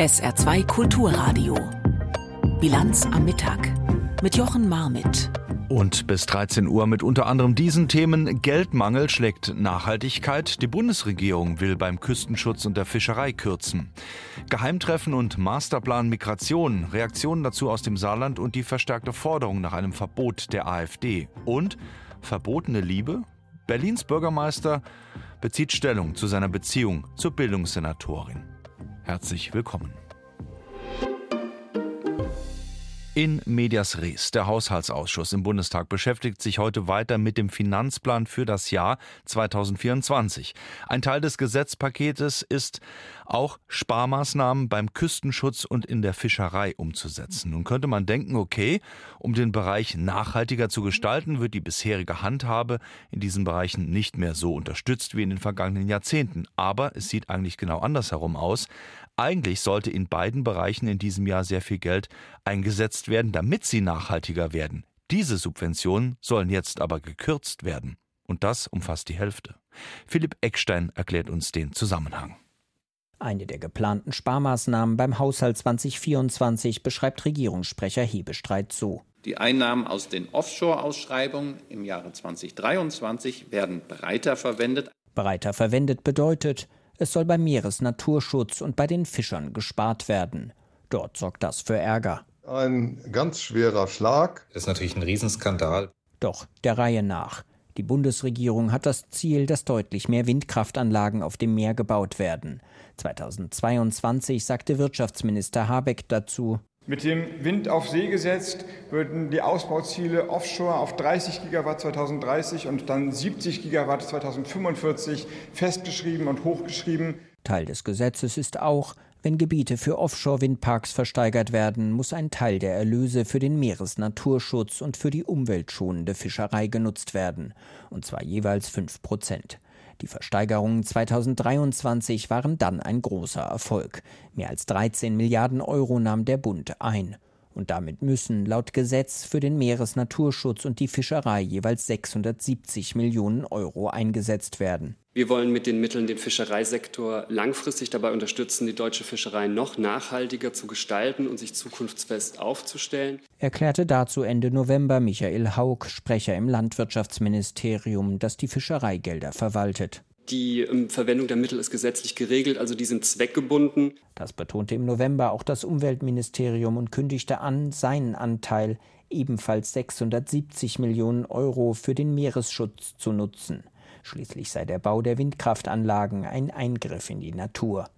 SR2 Kulturradio. Bilanz am Mittag mit Jochen Marmit. Und bis 13 Uhr mit unter anderem diesen Themen Geldmangel schlägt Nachhaltigkeit. Die Bundesregierung will beim Küstenschutz und der Fischerei kürzen. Geheimtreffen und Masterplan Migration, Reaktionen dazu aus dem Saarland und die verstärkte Forderung nach einem Verbot der AfD. Und verbotene Liebe? Berlins Bürgermeister bezieht Stellung zu seiner Beziehung zur Bildungssenatorin. Herzlich willkommen. In medias res. Der Haushaltsausschuss im Bundestag beschäftigt sich heute weiter mit dem Finanzplan für das Jahr 2024. Ein Teil des Gesetzpaketes ist auch Sparmaßnahmen beim Küstenschutz und in der Fischerei umzusetzen. Nun könnte man denken, okay, um den Bereich nachhaltiger zu gestalten, wird die bisherige Handhabe in diesen Bereichen nicht mehr so unterstützt wie in den vergangenen Jahrzehnten. Aber es sieht eigentlich genau andersherum aus. Eigentlich sollte in beiden Bereichen in diesem Jahr sehr viel Geld eingesetzt werden, damit sie nachhaltiger werden. Diese Subventionen sollen jetzt aber gekürzt werden. Und das umfasst die Hälfte. Philipp Eckstein erklärt uns den Zusammenhang. Eine der geplanten Sparmaßnahmen beim Haushalt 2024 beschreibt Regierungssprecher Hebestreit so. Die Einnahmen aus den Offshore-Ausschreibungen im Jahre 2023 werden breiter verwendet. Breiter verwendet bedeutet, es soll beim Meeresnaturschutz und bei den Fischern gespart werden. Dort sorgt das für Ärger. Ein ganz schwerer Schlag. Das ist natürlich ein Riesenskandal. Doch der Reihe nach. Die Bundesregierung hat das Ziel, dass deutlich mehr Windkraftanlagen auf dem Meer gebaut werden. 2022 sagte Wirtschaftsminister Habeck dazu, mit dem Wind auf See gesetzt würden die Ausbauziele offshore auf 30 Gigawatt 2030 und dann 70 Gigawatt 2045 festgeschrieben und hochgeschrieben. Teil des Gesetzes ist auch, wenn Gebiete für Offshore-Windparks versteigert werden, muss ein Teil der Erlöse für den Meeresnaturschutz und für die umweltschonende Fischerei genutzt werden, und zwar jeweils 5 Prozent. Die Versteigerungen 2023 waren dann ein großer Erfolg. Mehr als 13 Milliarden Euro nahm der Bund ein. Und damit müssen laut Gesetz für den Meeresnaturschutz und die Fischerei jeweils 670 Millionen Euro eingesetzt werden. Wir wollen mit den Mitteln den Fischereisektor langfristig dabei unterstützen, die deutsche Fischerei noch nachhaltiger zu gestalten und sich zukunftsfest aufzustellen. Erklärte dazu Ende November Michael Haug, Sprecher im Landwirtschaftsministerium, das die Fischereigelder verwaltet. Die ähm, Verwendung der Mittel ist gesetzlich geregelt, also die sind zweckgebunden. Das betonte im November auch das Umweltministerium und kündigte an, seinen Anteil, ebenfalls 670 Millionen Euro, für den Meeresschutz zu nutzen. Schließlich sei der Bau der Windkraftanlagen ein Eingriff in die Natur.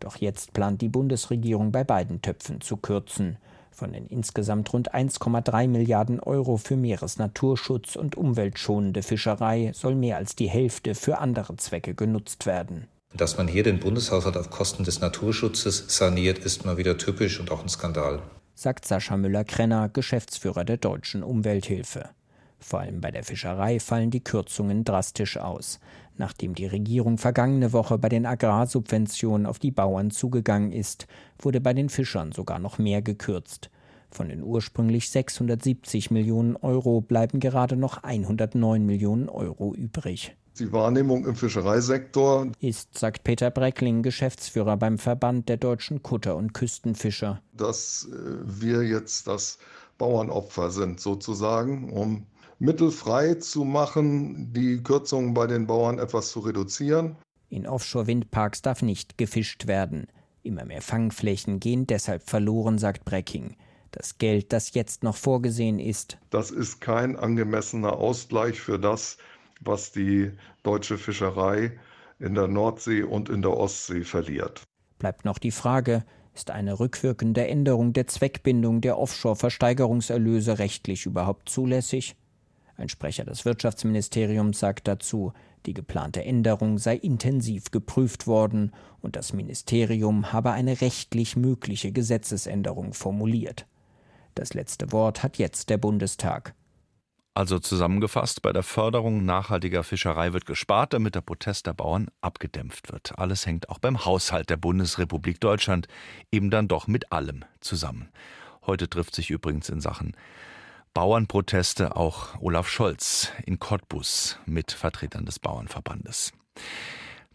Doch jetzt plant die Bundesregierung bei beiden Töpfen zu kürzen. Von den insgesamt rund 1,3 Milliarden Euro für Meeresnaturschutz und umweltschonende Fischerei soll mehr als die Hälfte für andere Zwecke genutzt werden. Dass man hier den Bundeshaushalt auf Kosten des Naturschutzes saniert, ist mal wieder typisch und auch ein Skandal, sagt Sascha Müller-Krenner, Geschäftsführer der Deutschen Umwelthilfe. Vor allem bei der Fischerei fallen die Kürzungen drastisch aus. Nachdem die Regierung vergangene Woche bei den Agrarsubventionen auf die Bauern zugegangen ist, wurde bei den Fischern sogar noch mehr gekürzt. Von den ursprünglich 670 Millionen Euro bleiben gerade noch 109 Millionen Euro übrig. Die Wahrnehmung im Fischereisektor ist, sagt Peter Breckling, Geschäftsführer beim Verband der deutschen Kutter- und Küstenfischer, dass äh, wir jetzt das Bauernopfer sind sozusagen, um Mittel frei zu machen, die Kürzungen bei den Bauern etwas zu reduzieren. In Offshore-Windparks darf nicht gefischt werden. Immer mehr Fangflächen gehen deshalb verloren, sagt Brecking. Das Geld, das jetzt noch vorgesehen ist, das ist kein angemessener Ausgleich für das, was die deutsche Fischerei in der Nordsee und in der Ostsee verliert. Bleibt noch die Frage, ist eine rückwirkende Änderung der Zweckbindung der Offshore-Versteigerungserlöse rechtlich überhaupt zulässig? Ein Sprecher des Wirtschaftsministeriums sagt dazu, die geplante Änderung sei intensiv geprüft worden und das Ministerium habe eine rechtlich mögliche Gesetzesänderung formuliert. Das letzte Wort hat jetzt der Bundestag. Also zusammengefasst, bei der Förderung nachhaltiger Fischerei wird gespart, damit der Protest der Bauern abgedämpft wird. Alles hängt auch beim Haushalt der Bundesrepublik Deutschland eben dann doch mit allem zusammen. Heute trifft sich übrigens in Sachen Bauernproteste auch Olaf Scholz in Cottbus mit Vertretern des Bauernverbandes.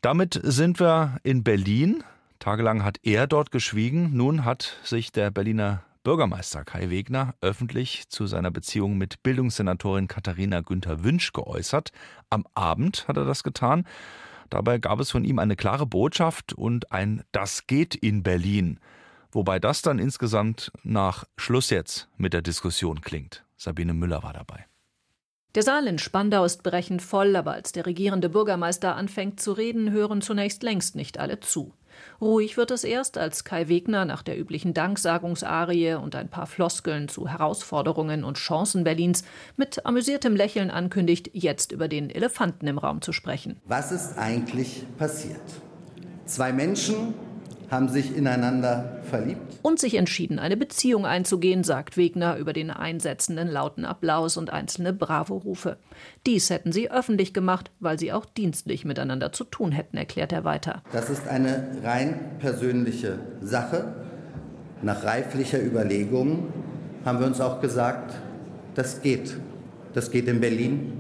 Damit sind wir in Berlin. Tagelang hat er dort geschwiegen. Nun hat sich der Berliner Bürgermeister Kai Wegner öffentlich zu seiner Beziehung mit Bildungssenatorin Katharina Günther Wünsch geäußert. Am Abend hat er das getan. Dabei gab es von ihm eine klare Botschaft und ein Das geht in Berlin. Wobei das dann insgesamt nach Schluss jetzt mit der Diskussion klingt. Sabine Müller war dabei. Der Saal in Spandau ist brechend voll, aber als der regierende Bürgermeister anfängt zu reden, hören zunächst längst nicht alle zu. Ruhig wird es erst, als Kai Wegner nach der üblichen Danksagungsarie und ein paar Floskeln zu Herausforderungen und Chancen Berlins mit amüsiertem Lächeln ankündigt, jetzt über den Elefanten im Raum zu sprechen. Was ist eigentlich passiert? Zwei Menschen haben sich ineinander verliebt. Und sich entschieden, eine Beziehung einzugehen, sagt Wegner über den einsetzenden lauten Applaus und einzelne Bravo-Rufe. Dies hätten sie öffentlich gemacht, weil sie auch dienstlich miteinander zu tun hätten, erklärt er weiter. Das ist eine rein persönliche Sache. Nach reiflicher Überlegung haben wir uns auch gesagt, das geht. Das geht in Berlin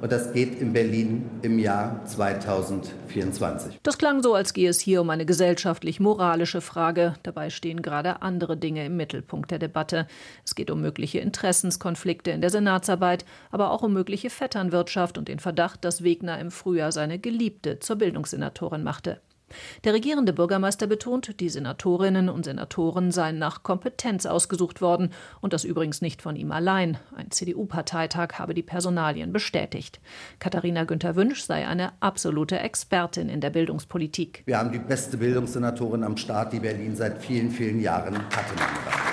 und das geht in Berlin im Jahr 2024. Das klang so, als gehe es hier um eine gesellschaftlich-moralische Frage. Dabei stehen gerade andere Dinge im Mittelpunkt der Debatte. Es geht um mögliche Interessenskonflikte in der Senatsarbeit, aber auch um mögliche Vetternwirtschaft und den Verdacht, dass Wegner im Frühjahr seine Geliebte zur Bildungssenatorin machte. Der regierende Bürgermeister betont, die Senatorinnen und Senatoren seien nach Kompetenz ausgesucht worden und das übrigens nicht von ihm allein. Ein CDU-Parteitag habe die Personalien bestätigt. Katharina Günther Wünsch sei eine absolute Expertin in der Bildungspolitik. Wir haben die beste Bildungssenatorin am Start, die Berlin seit vielen, vielen Jahren hatte.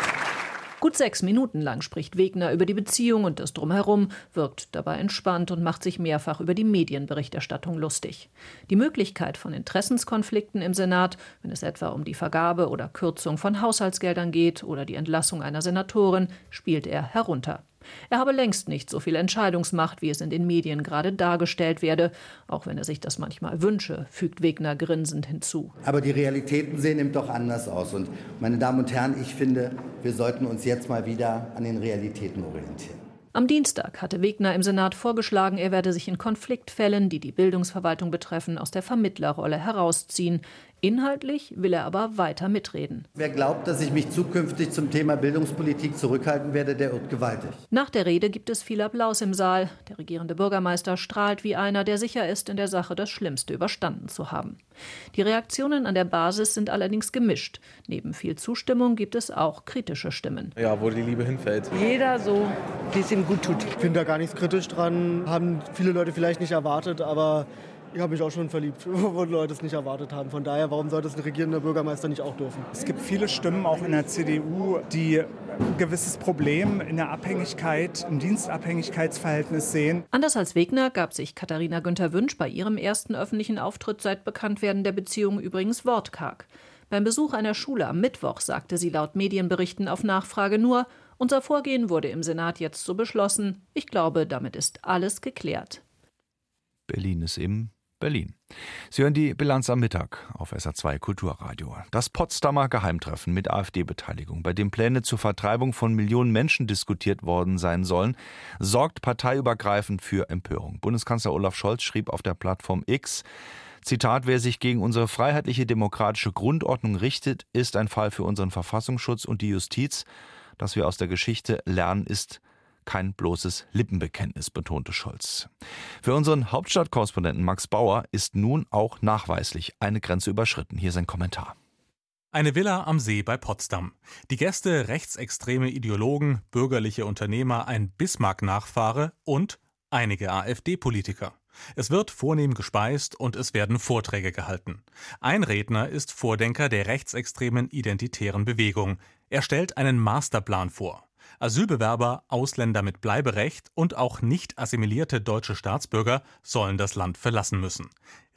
Gut sechs Minuten lang spricht Wegner über die Beziehung und das Drumherum, wirkt dabei entspannt und macht sich mehrfach über die Medienberichterstattung lustig. Die Möglichkeit von Interessenskonflikten im Senat, wenn es etwa um die Vergabe oder Kürzung von Haushaltsgeldern geht oder die Entlassung einer Senatorin, spielt er herunter. Er habe längst nicht so viel Entscheidungsmacht, wie es in den Medien gerade dargestellt werde, auch wenn er sich das manchmal wünsche, fügt Wegner grinsend hinzu. Aber die Realitäten sehen eben doch anders aus. Und meine Damen und Herren, ich finde, wir sollten uns jetzt mal wieder an den Realitäten orientieren. Am Dienstag hatte Wegner im Senat vorgeschlagen, er werde sich in Konfliktfällen, die die Bildungsverwaltung betreffen, aus der Vermittlerrolle herausziehen. Inhaltlich will er aber weiter mitreden. Wer glaubt, dass ich mich zukünftig zum Thema Bildungspolitik zurückhalten werde, der irrt gewaltig. Nach der Rede gibt es viel Applaus im Saal. Der regierende Bürgermeister strahlt wie einer, der sicher ist, in der Sache das Schlimmste überstanden zu haben. Die Reaktionen an der Basis sind allerdings gemischt. Neben viel Zustimmung gibt es auch kritische Stimmen. Ja, wo die Liebe hinfällt. Jeder so, wie es ihm gut tut. Ich finde da gar nichts kritisch dran. Haben viele Leute vielleicht nicht erwartet, aber ich habe mich auch schon verliebt, wo Leute es nicht erwartet haben. Von daher, warum sollte es ein regierender Bürgermeister nicht auch dürfen? Es gibt viele Stimmen auch in der CDU, die ein gewisses Problem in der Abhängigkeit, im Dienstabhängigkeitsverhältnis sehen. Anders als Wegner gab sich Katharina Günther Wünsch bei ihrem ersten öffentlichen Auftritt seit Bekanntwerden der Beziehung übrigens wortkarg. Beim Besuch einer Schule am Mittwoch sagte sie laut Medienberichten auf Nachfrage nur, unser Vorgehen wurde im Senat jetzt so beschlossen. Ich glaube, damit ist alles geklärt. Berlin ist im Berlin. Sie hören die Bilanz am Mittag auf SA2 Kulturradio. Das Potsdamer Geheimtreffen mit AfD-Beteiligung, bei dem Pläne zur Vertreibung von Millionen Menschen diskutiert worden sein sollen, sorgt parteiübergreifend für Empörung. Bundeskanzler Olaf Scholz schrieb auf der Plattform X, Zitat, wer sich gegen unsere freiheitliche demokratische Grundordnung richtet, ist ein Fall für unseren Verfassungsschutz und die Justiz. Das wir aus der Geschichte lernen, ist kein bloßes Lippenbekenntnis, betonte Scholz. Für unseren Hauptstadtkorrespondenten Max Bauer ist nun auch nachweislich eine Grenze überschritten. Hier sein Kommentar. Eine Villa am See bei Potsdam. Die Gäste rechtsextreme Ideologen, bürgerliche Unternehmer, ein Bismarck-Nachfahre und einige AfD-Politiker. Es wird vornehm gespeist und es werden Vorträge gehalten. Ein Redner ist Vordenker der rechtsextremen identitären Bewegung. Er stellt einen Masterplan vor. Asylbewerber, Ausländer mit Bleiberecht und auch nicht assimilierte deutsche Staatsbürger sollen das Land verlassen müssen.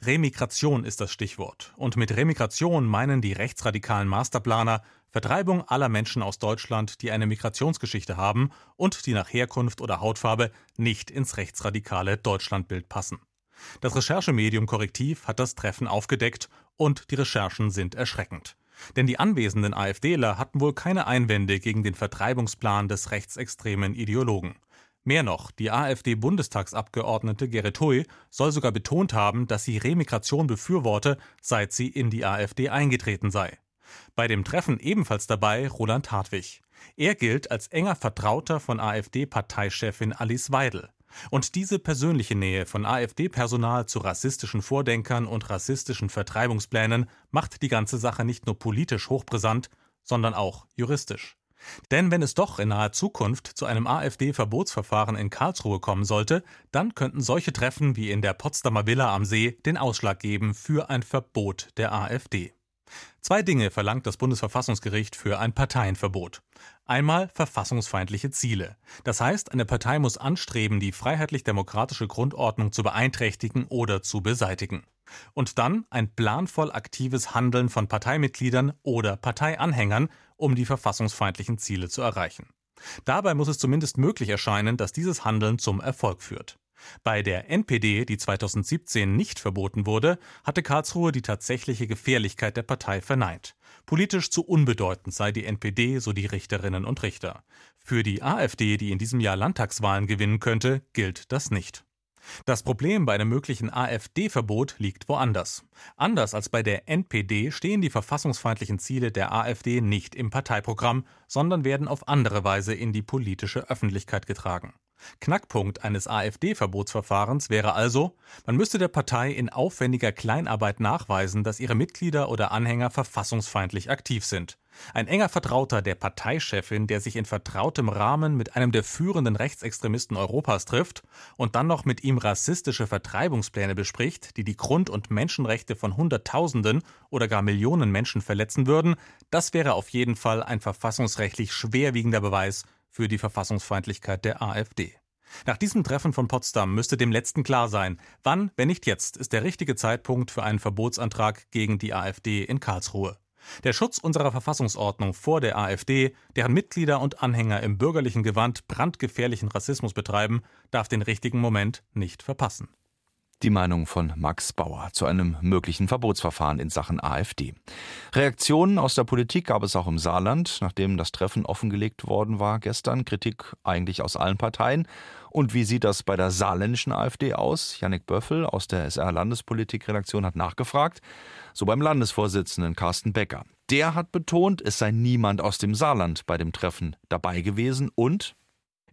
Remigration ist das Stichwort. Und mit Remigration meinen die rechtsradikalen Masterplaner Vertreibung aller Menschen aus Deutschland, die eine Migrationsgeschichte haben und die nach Herkunft oder Hautfarbe nicht ins rechtsradikale Deutschlandbild passen. Das Recherchemedium Korrektiv hat das Treffen aufgedeckt und die Recherchen sind erschreckend. Denn die anwesenden AfDler hatten wohl keine Einwände gegen den Vertreibungsplan des rechtsextremen Ideologen. Mehr noch, die AfD-Bundestagsabgeordnete Gerrit Hui soll sogar betont haben, dass sie Remigration befürworte, seit sie in die AfD eingetreten sei. Bei dem Treffen ebenfalls dabei Roland Hartwig. Er gilt als enger Vertrauter von AfD-Parteichefin Alice Weidel. Und diese persönliche Nähe von AfD-Personal zu rassistischen Vordenkern und rassistischen Vertreibungsplänen macht die ganze Sache nicht nur politisch hochbrisant, sondern auch juristisch. Denn wenn es doch in naher Zukunft zu einem AfD-Verbotsverfahren in Karlsruhe kommen sollte, dann könnten solche Treffen wie in der Potsdamer Villa am See den Ausschlag geben für ein Verbot der AfD. Zwei Dinge verlangt das Bundesverfassungsgericht für ein Parteienverbot. Einmal verfassungsfeindliche Ziele. Das heißt, eine Partei muss anstreben, die freiheitlich-demokratische Grundordnung zu beeinträchtigen oder zu beseitigen. Und dann ein planvoll aktives Handeln von Parteimitgliedern oder Parteianhängern, um die verfassungsfeindlichen Ziele zu erreichen. Dabei muss es zumindest möglich erscheinen, dass dieses Handeln zum Erfolg führt. Bei der NPD, die 2017 nicht verboten wurde, hatte Karlsruhe die tatsächliche Gefährlichkeit der Partei verneint. Politisch zu unbedeutend sei die NPD, so die Richterinnen und Richter. Für die AfD, die in diesem Jahr Landtagswahlen gewinnen könnte, gilt das nicht. Das Problem bei einem möglichen AfD-Verbot liegt woanders. Anders als bei der NPD stehen die verfassungsfeindlichen Ziele der AfD nicht im Parteiprogramm, sondern werden auf andere Weise in die politische Öffentlichkeit getragen. Knackpunkt eines AfD-Verbotsverfahrens wäre also, man müsste der Partei in aufwendiger Kleinarbeit nachweisen, dass ihre Mitglieder oder Anhänger verfassungsfeindlich aktiv sind. Ein enger Vertrauter der Parteichefin, der sich in vertrautem Rahmen mit einem der führenden Rechtsextremisten Europas trifft und dann noch mit ihm rassistische Vertreibungspläne bespricht, die die Grund- und Menschenrechte von Hunderttausenden oder gar Millionen Menschen verletzen würden, das wäre auf jeden Fall ein verfassungsrechtlich schwerwiegender Beweis für die Verfassungsfeindlichkeit der AfD. Nach diesem Treffen von Potsdam müsste dem letzten klar sein, wann, wenn nicht jetzt, ist der richtige Zeitpunkt für einen Verbotsantrag gegen die AfD in Karlsruhe. Der Schutz unserer Verfassungsordnung vor der AfD, deren Mitglieder und Anhänger im bürgerlichen Gewand brandgefährlichen Rassismus betreiben, darf den richtigen Moment nicht verpassen. Die Meinung von Max Bauer zu einem möglichen Verbotsverfahren in Sachen AfD. Reaktionen aus der Politik gab es auch im Saarland, nachdem das Treffen offengelegt worden war gestern. Kritik eigentlich aus allen Parteien. Und wie sieht das bei der saarländischen AfD aus? Jannik Böffel aus der SR Landespolitikredaktion hat nachgefragt. So beim Landesvorsitzenden Carsten Becker. Der hat betont, es sei niemand aus dem Saarland bei dem Treffen dabei gewesen und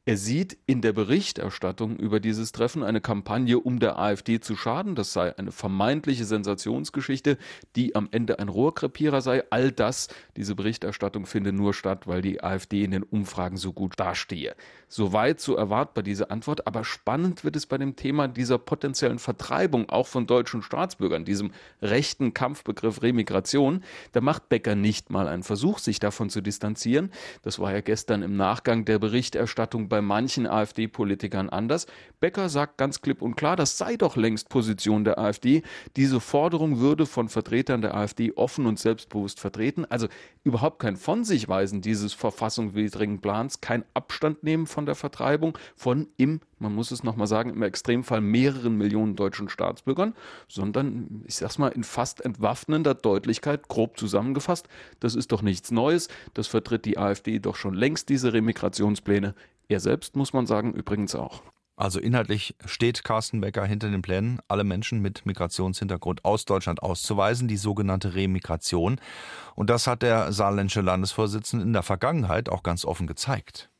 er sieht in der Berichterstattung über dieses Treffen eine Kampagne, um der AfD zu schaden. Das sei eine vermeintliche Sensationsgeschichte, die am Ende ein Rohrkrepierer sei. All das, diese Berichterstattung finde nur statt, weil die AfD in den Umfragen so gut dastehe. Soweit so erwartbar diese Antwort. Aber spannend wird es bei dem Thema dieser potenziellen Vertreibung auch von deutschen Staatsbürgern, diesem rechten Kampfbegriff Remigration. Da macht Becker nicht mal einen Versuch, sich davon zu distanzieren. Das war ja gestern im Nachgang der Berichterstattung bei manchen AfD-Politikern anders. Becker sagt ganz klipp und klar, das sei doch längst Position der AfD. Diese Forderung würde von Vertretern der AfD offen und selbstbewusst vertreten. Also überhaupt kein von sich weisen dieses verfassungswidrigen Plans, kein Abstand nehmen von der Vertreibung von im, man muss es nochmal sagen, im Extremfall mehreren Millionen deutschen Staatsbürgern, sondern, ich sag's mal, in fast entwaffnender Deutlichkeit, grob zusammengefasst, das ist doch nichts Neues, das vertritt die AfD doch schon längst, diese Remigrationspläne. Er selbst, muss man sagen, übrigens auch. Also inhaltlich steht Carsten Becker hinter den Plänen, alle Menschen mit Migrationshintergrund aus Deutschland auszuweisen, die sogenannte Remigration. Und das hat der saarländische Landesvorsitzende in der Vergangenheit auch ganz offen gezeigt.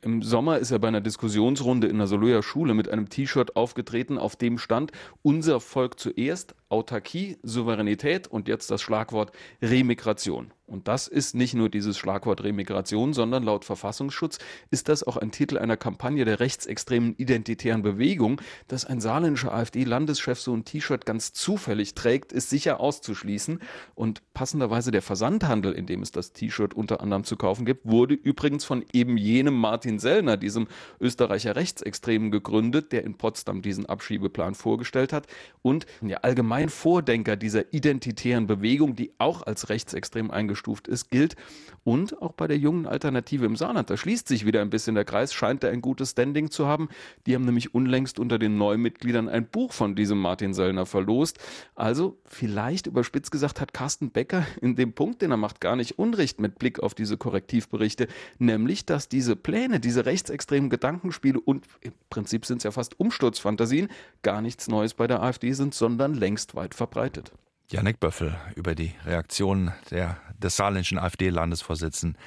Im Sommer ist er bei einer Diskussionsrunde in der Soloja Schule mit einem T-Shirt aufgetreten, auf dem stand Unser Volk zuerst, Autarkie, Souveränität und jetzt das Schlagwort Remigration. Und das ist nicht nur dieses Schlagwort Remigration, sondern laut Verfassungsschutz ist das auch ein Titel einer Kampagne der rechtsextremen identitären Bewegung. Dass ein saarländischer AfD-Landeschef so ein T-Shirt ganz zufällig trägt, ist sicher auszuschließen. Und passenderweise der Versandhandel, in dem es das T-Shirt unter anderem zu kaufen gibt, wurde übrigens von eben jenem Martin Sellner, diesem Österreicher Rechtsextremen, gegründet, der in Potsdam diesen Abschiebeplan vorgestellt hat und ja allgemein Vordenker dieser identitären Bewegung, die auch als rechtsextrem eingestuft eingestuft ist, gilt. Und auch bei der jungen Alternative im Saarland, da schließt sich wieder ein bisschen der Kreis, scheint er ein gutes Standing zu haben. Die haben nämlich unlängst unter den Neumitgliedern ein Buch von diesem Martin Söllner verlost. Also vielleicht überspitzt gesagt hat Carsten Becker in dem Punkt, den er macht, gar nicht Unrecht mit Blick auf diese Korrektivberichte, nämlich, dass diese Pläne, diese rechtsextremen Gedankenspiele und im Prinzip sind es ja fast Umsturzfantasien, gar nichts Neues bei der AfD sind, sondern längst weit verbreitet. Janek Böffel über die Reaktion der, des saarländischen AfD-Landesvorsitzenden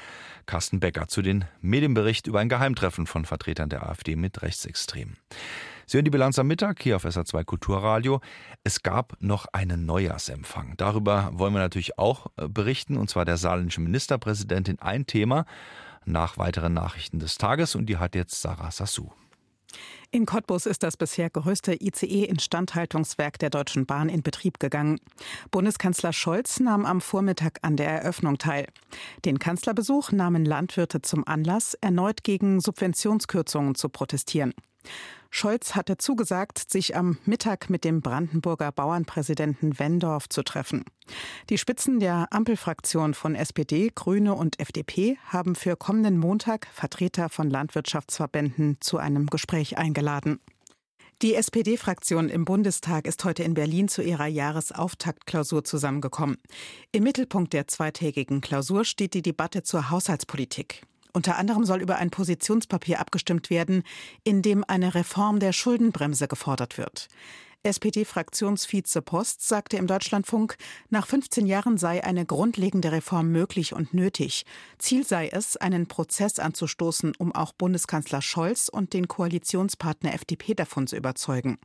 Carsten Becker zu den Medienbericht über ein Geheimtreffen von Vertretern der AfD mit Rechtsextremen. Sie hören die Bilanz am Mittag hier auf SA2 Kulturradio. Es gab noch einen Neujahrsempfang. Darüber wollen wir natürlich auch äh, berichten, und zwar der saarländischen Ministerpräsidentin. Ein Thema nach weiteren Nachrichten des Tages und die hat jetzt Sarah Sassou. In Cottbus ist das bisher größte ICE-Instandhaltungswerk der Deutschen Bahn in Betrieb gegangen. Bundeskanzler Scholz nahm am Vormittag an der Eröffnung teil. Den Kanzlerbesuch nahmen Landwirte zum Anlass, erneut gegen Subventionskürzungen zu protestieren. Scholz hatte zugesagt, sich am Mittag mit dem Brandenburger Bauernpräsidenten Wendorf zu treffen. Die Spitzen der Ampelfraktion von SPD, Grüne und FDP haben für kommenden Montag Vertreter von Landwirtschaftsverbänden zu einem Gespräch eingeladen. Die SPD-Fraktion im Bundestag ist heute in Berlin zu ihrer Jahresauftaktklausur zusammengekommen. Im Mittelpunkt der zweitägigen Klausur steht die Debatte zur Haushaltspolitik. Unter anderem soll über ein Positionspapier abgestimmt werden, in dem eine Reform der Schuldenbremse gefordert wird. SPD-Fraktionsvize Post sagte im Deutschlandfunk, nach 15 Jahren sei eine grundlegende Reform möglich und nötig. Ziel sei es, einen Prozess anzustoßen, um auch Bundeskanzler Scholz und den Koalitionspartner FDP davon zu überzeugen.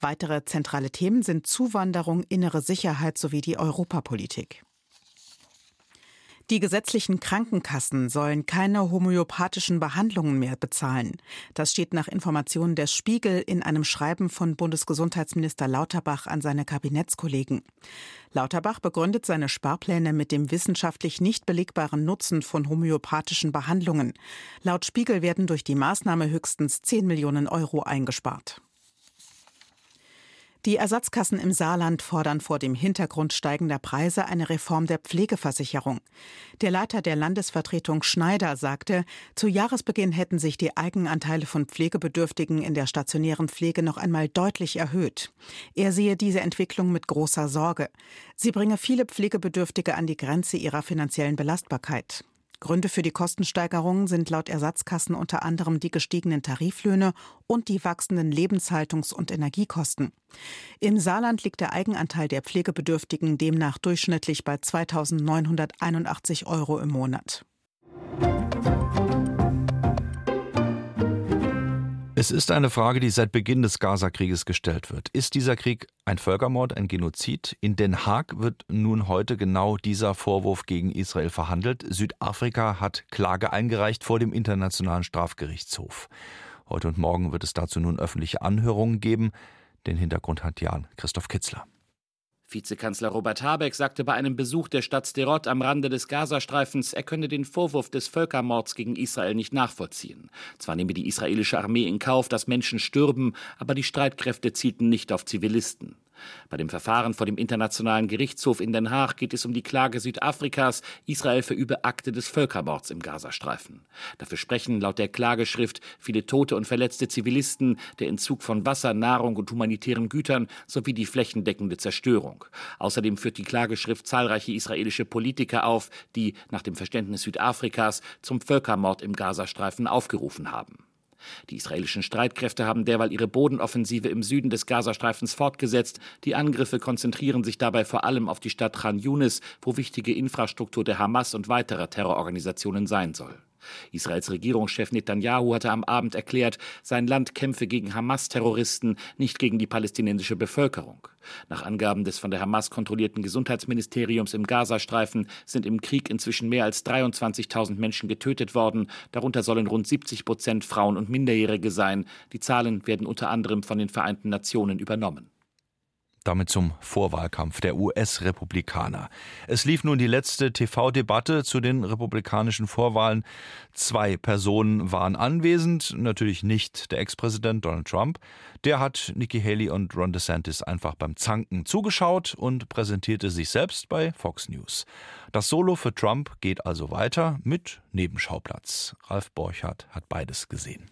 Weitere zentrale Themen sind Zuwanderung, innere Sicherheit sowie die Europapolitik. Die gesetzlichen Krankenkassen sollen keine homöopathischen Behandlungen mehr bezahlen. Das steht nach Informationen des Spiegel in einem Schreiben von Bundesgesundheitsminister Lauterbach an seine Kabinettskollegen. Lauterbach begründet seine Sparpläne mit dem wissenschaftlich nicht belegbaren Nutzen von homöopathischen Behandlungen. Laut Spiegel werden durch die Maßnahme höchstens 10 Millionen Euro eingespart. Die Ersatzkassen im Saarland fordern vor dem Hintergrund steigender Preise eine Reform der Pflegeversicherung. Der Leiter der Landesvertretung Schneider sagte, zu Jahresbeginn hätten sich die Eigenanteile von Pflegebedürftigen in der stationären Pflege noch einmal deutlich erhöht. Er sehe diese Entwicklung mit großer Sorge. Sie bringe viele Pflegebedürftige an die Grenze ihrer finanziellen Belastbarkeit. Gründe für die Kostensteigerungen sind laut Ersatzkassen unter anderem die gestiegenen Tariflöhne und die wachsenden Lebenshaltungs- und Energiekosten. Im Saarland liegt der Eigenanteil der Pflegebedürftigen demnach durchschnittlich bei 2.981 Euro im Monat. Es ist eine Frage, die seit Beginn des Gaza-Krieges gestellt wird. Ist dieser Krieg ein Völkermord, ein Genozid? In Den Haag wird nun heute genau dieser Vorwurf gegen Israel verhandelt. Südafrika hat Klage eingereicht vor dem Internationalen Strafgerichtshof. Heute und morgen wird es dazu nun öffentliche Anhörungen geben. Den Hintergrund hat Jan Christoph Kitzler. Vizekanzler Robert Habeck sagte bei einem Besuch der Stadt Sderot am Rande des Gazastreifens, er könne den Vorwurf des Völkermords gegen Israel nicht nachvollziehen. Zwar nehme die israelische Armee in Kauf, dass Menschen stürben, aber die Streitkräfte zielten nicht auf Zivilisten. Bei dem Verfahren vor dem Internationalen Gerichtshof in Den Haag geht es um die Klage Südafrikas, Israel verübe Akte des Völkermords im Gazastreifen. Dafür sprechen laut der Klageschrift viele tote und verletzte Zivilisten, der Entzug von Wasser, Nahrung und humanitären Gütern sowie die flächendeckende Zerstörung. Außerdem führt die Klageschrift zahlreiche israelische Politiker auf, die nach dem Verständnis Südafrikas zum Völkermord im Gazastreifen aufgerufen haben. Die israelischen Streitkräfte haben derweil ihre Bodenoffensive im Süden des Gazastreifens fortgesetzt. Die Angriffe konzentrieren sich dabei vor allem auf die Stadt Khan Yunis, wo wichtige Infrastruktur der Hamas und weiterer Terrororganisationen sein soll. Israels Regierungschef Netanyahu hatte am Abend erklärt, sein Land kämpfe gegen Hamas-Terroristen, nicht gegen die palästinensische Bevölkerung. Nach Angaben des von der Hamas kontrollierten Gesundheitsministeriums im Gazastreifen sind im Krieg inzwischen mehr als 23.000 Menschen getötet worden. Darunter sollen rund 70 Prozent Frauen und Minderjährige sein. Die Zahlen werden unter anderem von den Vereinten Nationen übernommen. Damit zum Vorwahlkampf der US-Republikaner. Es lief nun die letzte TV-Debatte zu den republikanischen Vorwahlen. Zwei Personen waren anwesend, natürlich nicht der Ex-Präsident Donald Trump. Der hat Nikki Haley und Ron DeSantis einfach beim Zanken zugeschaut und präsentierte sich selbst bei Fox News. Das Solo für Trump geht also weiter mit Nebenschauplatz. Ralf Borchardt hat beides gesehen.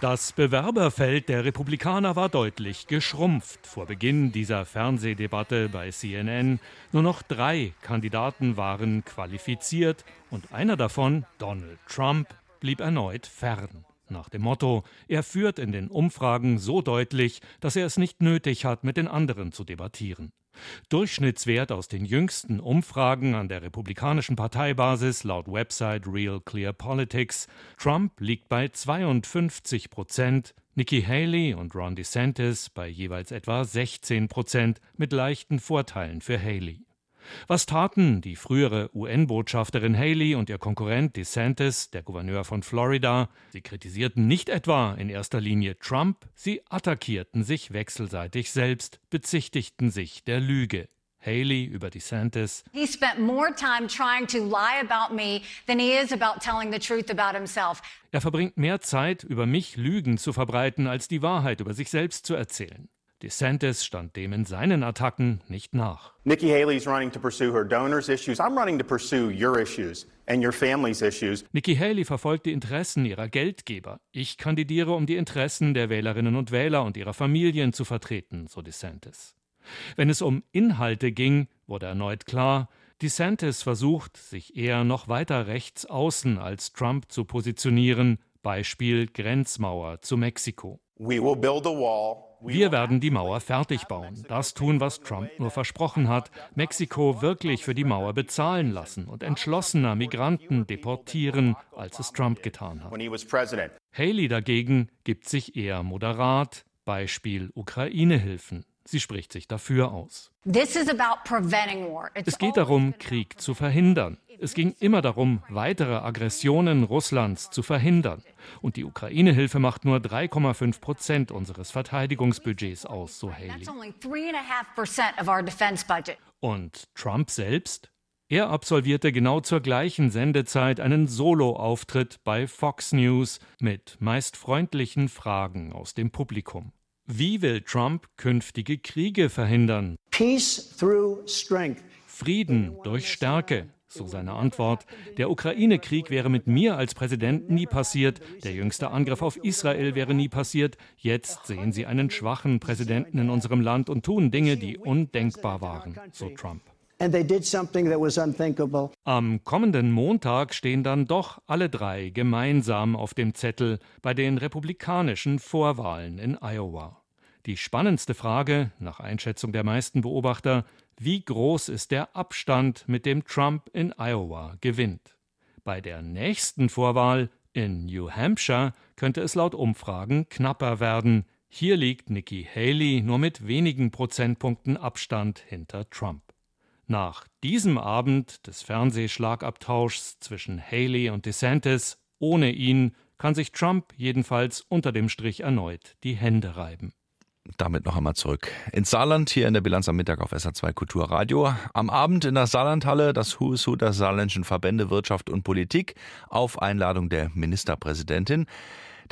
Das Bewerberfeld der Republikaner war deutlich geschrumpft. Vor Beginn dieser Fernsehdebatte bei CNN nur noch drei Kandidaten waren qualifiziert und einer davon, Donald Trump, blieb erneut fern. Nach dem Motto, er führt in den Umfragen so deutlich, dass er es nicht nötig hat, mit den anderen zu debattieren. Durchschnittswert aus den jüngsten Umfragen an der republikanischen Parteibasis laut Website Real Clear Politics. Trump liegt bei 52 Prozent, Nikki Haley und Ron DeSantis bei jeweils etwa 16 Prozent mit leichten Vorteilen für Haley. Was taten die frühere UN-Botschafterin Haley und ihr Konkurrent DeSantis, der Gouverneur von Florida? Sie kritisierten nicht etwa in erster Linie Trump, sie attackierten sich wechselseitig selbst, bezichtigten sich der Lüge. Haley über DeSantis. He spent more time trying to lie about me than he is about telling the truth about himself. Er verbringt mehr Zeit, über mich Lügen zu verbreiten, als die Wahrheit über sich selbst zu erzählen. DeSantis stand dem in seinen Attacken nicht nach. Nikki Haley is running to pursue her donors issues. I'm running to pursue your issues and your family's issues. Nikki Haley verfolgt die Interessen ihrer Geldgeber. Ich kandidiere, um die Interessen der Wählerinnen und Wähler und ihrer Familien zu vertreten, so DeSantis. Wenn es um Inhalte ging, wurde erneut klar, DeSantis versucht, sich eher noch weiter rechts außen als Trump zu positionieren, Beispiel Grenzmauer zu Mexiko. We will build a wall wir werden die Mauer fertig bauen, das tun, was Trump nur versprochen hat, Mexiko wirklich für die Mauer bezahlen lassen und entschlossener Migranten deportieren, als es Trump getan hat. Haley dagegen gibt sich eher moderat, Beispiel Ukraine-Hilfen. Sie spricht sich dafür aus. Es geht darum, Krieg zu verhindern. Es ging immer darum, weitere Aggressionen Russlands zu verhindern. Und die Ukraine-Hilfe macht nur 3,5 Prozent unseres Verteidigungsbudgets aus, so Haley. Und Trump selbst? Er absolvierte genau zur gleichen Sendezeit einen Solo-Auftritt bei Fox News mit meist freundlichen Fragen aus dem Publikum. Wie will Trump künftige Kriege verhindern? Frieden durch Stärke, so seine Antwort. Der Ukraine-Krieg wäre mit mir als Präsident nie passiert. Der jüngste Angriff auf Israel wäre nie passiert. Jetzt sehen Sie einen schwachen Präsidenten in unserem Land und tun Dinge, die undenkbar waren, so Trump. Am kommenden Montag stehen dann doch alle drei gemeinsam auf dem Zettel bei den republikanischen Vorwahlen in Iowa. Die spannendste Frage, nach Einschätzung der meisten Beobachter, wie groß ist der Abstand, mit dem Trump in Iowa gewinnt? Bei der nächsten Vorwahl in New Hampshire könnte es laut Umfragen knapper werden. Hier liegt Nikki Haley nur mit wenigen Prozentpunkten Abstand hinter Trump. Nach diesem Abend des Fernsehschlagabtauschs zwischen Haley und DeSantis, ohne ihn, kann sich Trump jedenfalls unter dem Strich erneut die Hände reiben damit noch einmal zurück ins Saarland, hier in der Bilanz am Mittag auf SA2 Kulturradio. Am Abend in der Saarlandhalle das Who is Who der saarländischen Verbände Wirtschaft und Politik auf Einladung der Ministerpräsidentin.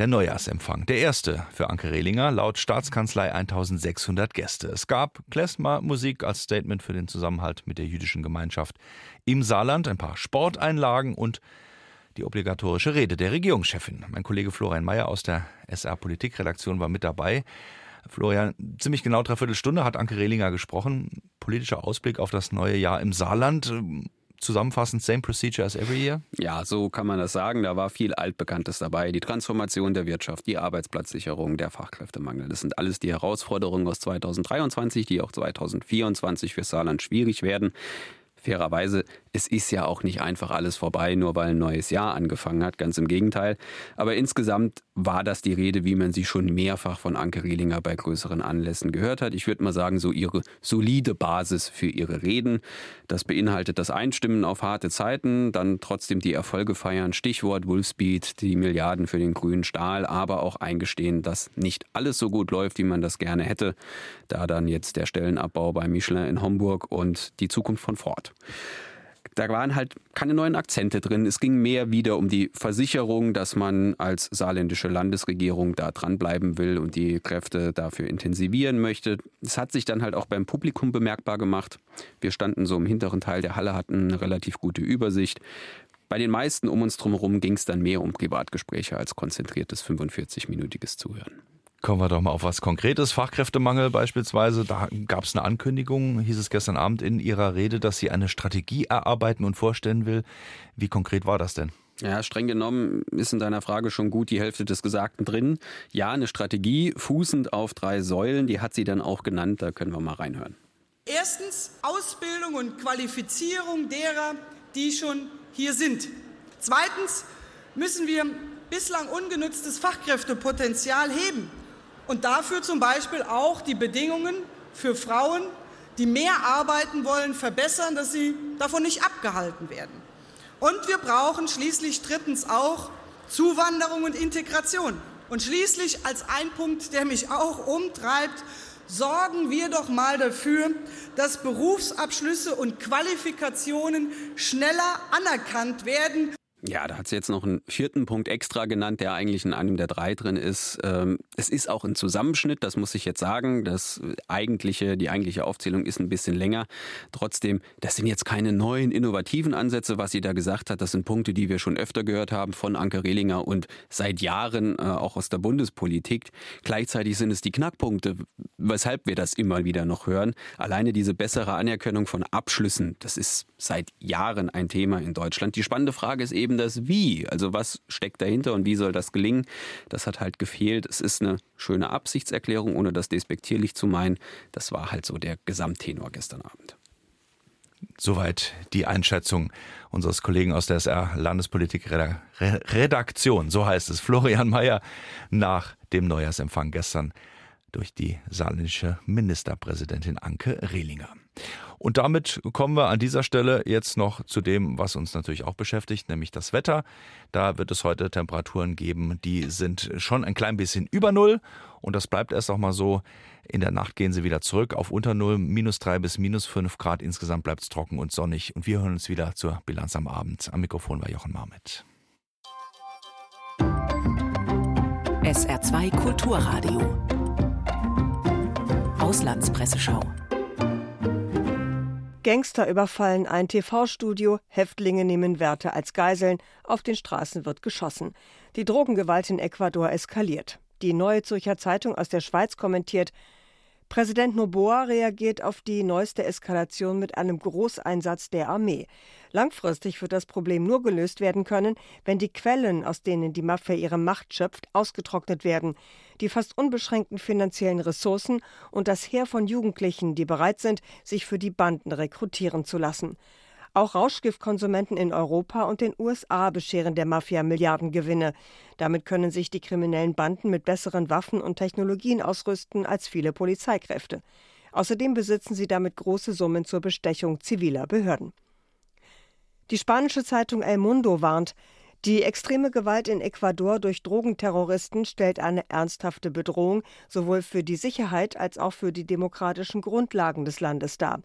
Der Neujahrsempfang, der erste für Anke Rehlinger, laut Staatskanzlei 1600 Gäste. Es gab Klezmer-Musik als Statement für den Zusammenhalt mit der jüdischen Gemeinschaft im Saarland, ein paar Sporteinlagen und die obligatorische Rede der Regierungschefin. Mein Kollege Florian Mayer aus der SR Politikredaktion war mit dabei. Florian, ziemlich genau dreiviertel Stunde hat Anke Rehlinger gesprochen. Politischer Ausblick auf das neue Jahr im Saarland. Zusammenfassend, same procedure as every year? Ja, so kann man das sagen. Da war viel Altbekanntes dabei. Die Transformation der Wirtschaft, die Arbeitsplatzsicherung, der Fachkräftemangel. Das sind alles die Herausforderungen aus 2023, die auch 2024 für Saarland schwierig werden. Fairerweise, es ist ja auch nicht einfach alles vorbei, nur weil ein neues Jahr angefangen hat, ganz im Gegenteil. Aber insgesamt war das die Rede, wie man sie schon mehrfach von Anke Rehlinger bei größeren Anlässen gehört hat. Ich würde mal sagen, so ihre solide Basis für ihre Reden. Das beinhaltet das Einstimmen auf harte Zeiten, dann trotzdem die Erfolge feiern, Stichwort Wolfspeed, die Milliarden für den grünen Stahl, aber auch eingestehen, dass nicht alles so gut läuft, wie man das gerne hätte. Da dann jetzt der Stellenabbau bei Michelin in Homburg und die Zukunft von Ford. Da waren halt keine neuen Akzente drin. Es ging mehr wieder um die Versicherung, dass man als saarländische Landesregierung da dranbleiben will und die Kräfte dafür intensivieren möchte. Es hat sich dann halt auch beim Publikum bemerkbar gemacht. Wir standen so im hinteren Teil der Halle, hatten eine relativ gute Übersicht. Bei den meisten um uns drumherum ging es dann mehr um Privatgespräche als konzentriertes 45-minütiges Zuhören. Kommen wir doch mal auf was Konkretes. Fachkräftemangel beispielsweise. Da gab es eine Ankündigung, hieß es gestern Abend in Ihrer Rede, dass sie eine Strategie erarbeiten und vorstellen will. Wie konkret war das denn? Ja, streng genommen ist in deiner Frage schon gut die Hälfte des Gesagten drin. Ja, eine Strategie fußend auf drei Säulen, die hat sie dann auch genannt. Da können wir mal reinhören. Erstens Ausbildung und Qualifizierung derer, die schon hier sind. Zweitens müssen wir bislang ungenutztes Fachkräftepotenzial heben und dafür zum Beispiel auch die Bedingungen für Frauen, die mehr arbeiten wollen, verbessern, dass sie davon nicht abgehalten werden. Und wir brauchen schließlich drittens auch Zuwanderung und Integration. Und schließlich als ein Punkt, der mich auch umtreibt, sorgen wir doch mal dafür, dass Berufsabschlüsse und Qualifikationen schneller anerkannt werden. Ja, da hat sie jetzt noch einen vierten Punkt extra genannt, der eigentlich in einem der drei drin ist. Ähm, es ist auch ein Zusammenschnitt, das muss ich jetzt sagen. Das eigentliche, die eigentliche Aufzählung ist ein bisschen länger. Trotzdem, das sind jetzt keine neuen innovativen Ansätze, was sie da gesagt hat. Das sind Punkte, die wir schon öfter gehört haben von Anke Rehlinger und seit Jahren äh, auch aus der Bundespolitik. Gleichzeitig sind es die Knackpunkte, weshalb wir das immer wieder noch hören. Alleine diese bessere Anerkennung von Abschlüssen, das ist seit Jahren ein Thema in Deutschland. Die spannende Frage ist eben, eben das Wie. Also was steckt dahinter und wie soll das gelingen? Das hat halt gefehlt. Es ist eine schöne Absichtserklärung, ohne das despektierlich zu meinen. Das war halt so der Gesamttenor gestern Abend. Soweit die Einschätzung unseres Kollegen aus der SR Landespolitik-Redaktion. So heißt es. Florian Mayer nach dem Neujahrsempfang gestern durch die saarländische Ministerpräsidentin Anke Rehlinger. Und damit kommen wir an dieser Stelle jetzt noch zu dem, was uns natürlich auch beschäftigt, nämlich das Wetter. Da wird es heute Temperaturen geben, die sind schon ein klein bisschen über Null. Und das bleibt erst auch mal so. In der Nacht gehen sie wieder zurück auf unter Null, minus drei bis minus fünf Grad. Insgesamt bleibt es trocken und sonnig. Und wir hören uns wieder zur Bilanz am Abend. Am Mikrofon war Jochen Marmet. SR2 Kulturradio. Auslandspresseschau. Gangster überfallen ein TV-Studio, Häftlinge nehmen Werte als Geiseln, auf den Straßen wird geschossen. Die Drogengewalt in Ecuador eskaliert. Die Neue Zürcher Zeitung aus der Schweiz kommentiert, Präsident Noboa reagiert auf die neueste Eskalation mit einem Großeinsatz der Armee. Langfristig wird das Problem nur gelöst werden können, wenn die Quellen, aus denen die Mafia ihre Macht schöpft, ausgetrocknet werden. Die fast unbeschränkten finanziellen Ressourcen und das Heer von Jugendlichen, die bereit sind, sich für die Banden rekrutieren zu lassen. Auch Rauschgiftkonsumenten in Europa und den USA bescheren der Mafia Milliardengewinne. Damit können sich die kriminellen Banden mit besseren Waffen und Technologien ausrüsten als viele Polizeikräfte. Außerdem besitzen sie damit große Summen zur Bestechung ziviler Behörden. Die spanische Zeitung El Mundo warnt, die extreme Gewalt in Ecuador durch Drogenterroristen stellt eine ernsthafte Bedrohung sowohl für die Sicherheit als auch für die demokratischen Grundlagen des Landes dar.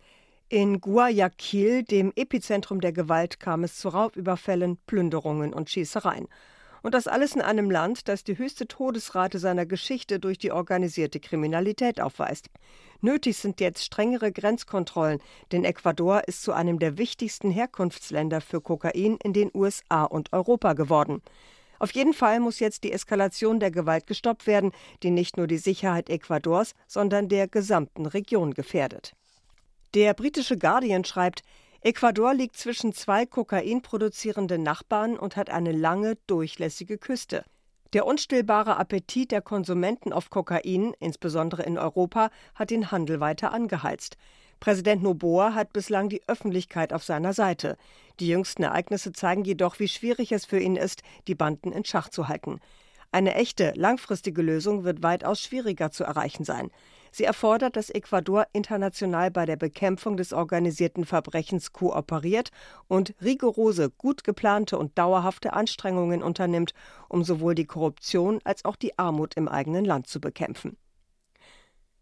In Guayaquil, dem Epizentrum der Gewalt, kam es zu Raubüberfällen, Plünderungen und Schießereien. Und das alles in einem Land, das die höchste Todesrate seiner Geschichte durch die organisierte Kriminalität aufweist. Nötig sind jetzt strengere Grenzkontrollen, denn Ecuador ist zu einem der wichtigsten Herkunftsländer für Kokain in den USA und Europa geworden. Auf jeden Fall muss jetzt die Eskalation der Gewalt gestoppt werden, die nicht nur die Sicherheit Ecuadors, sondern der gesamten Region gefährdet. Der britische Guardian schreibt, Ecuador liegt zwischen zwei Kokain produzierenden Nachbarn und hat eine lange, durchlässige Küste. Der unstillbare Appetit der Konsumenten auf Kokain, insbesondere in Europa, hat den Handel weiter angeheizt. Präsident Noboa hat bislang die Öffentlichkeit auf seiner Seite. Die jüngsten Ereignisse zeigen jedoch, wie schwierig es für ihn ist, die Banden in Schach zu halten. Eine echte, langfristige Lösung wird weitaus schwieriger zu erreichen sein. Sie erfordert, dass Ecuador international bei der Bekämpfung des organisierten Verbrechens kooperiert und rigorose, gut geplante und dauerhafte Anstrengungen unternimmt, um sowohl die Korruption als auch die Armut im eigenen Land zu bekämpfen.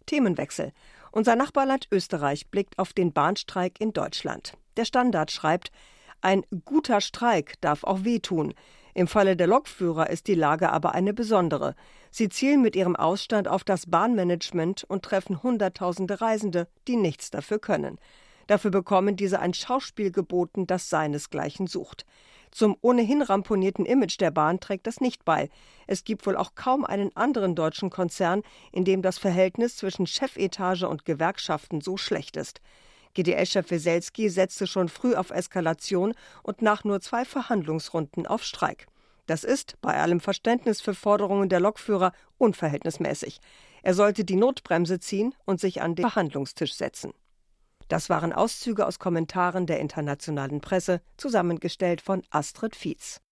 Themenwechsel. Unser Nachbarland Österreich blickt auf den Bahnstreik in Deutschland. Der Standard schreibt, ein guter Streik darf auch wehtun. Im Falle der Lokführer ist die Lage aber eine besondere. Sie zielen mit ihrem Ausstand auf das Bahnmanagement und treffen Hunderttausende Reisende, die nichts dafür können. Dafür bekommen diese ein Schauspiel geboten, das seinesgleichen sucht. Zum ohnehin ramponierten Image der Bahn trägt das nicht bei. Es gibt wohl auch kaum einen anderen deutschen Konzern, in dem das Verhältnis zwischen Chefetage und Gewerkschaften so schlecht ist. GDL-Chef Weselski setzte schon früh auf Eskalation und nach nur zwei Verhandlungsrunden auf Streik. Das ist, bei allem Verständnis für Forderungen der Lokführer, unverhältnismäßig. Er sollte die Notbremse ziehen und sich an den Verhandlungstisch setzen. Das waren Auszüge aus Kommentaren der internationalen Presse, zusammengestellt von Astrid Fietz.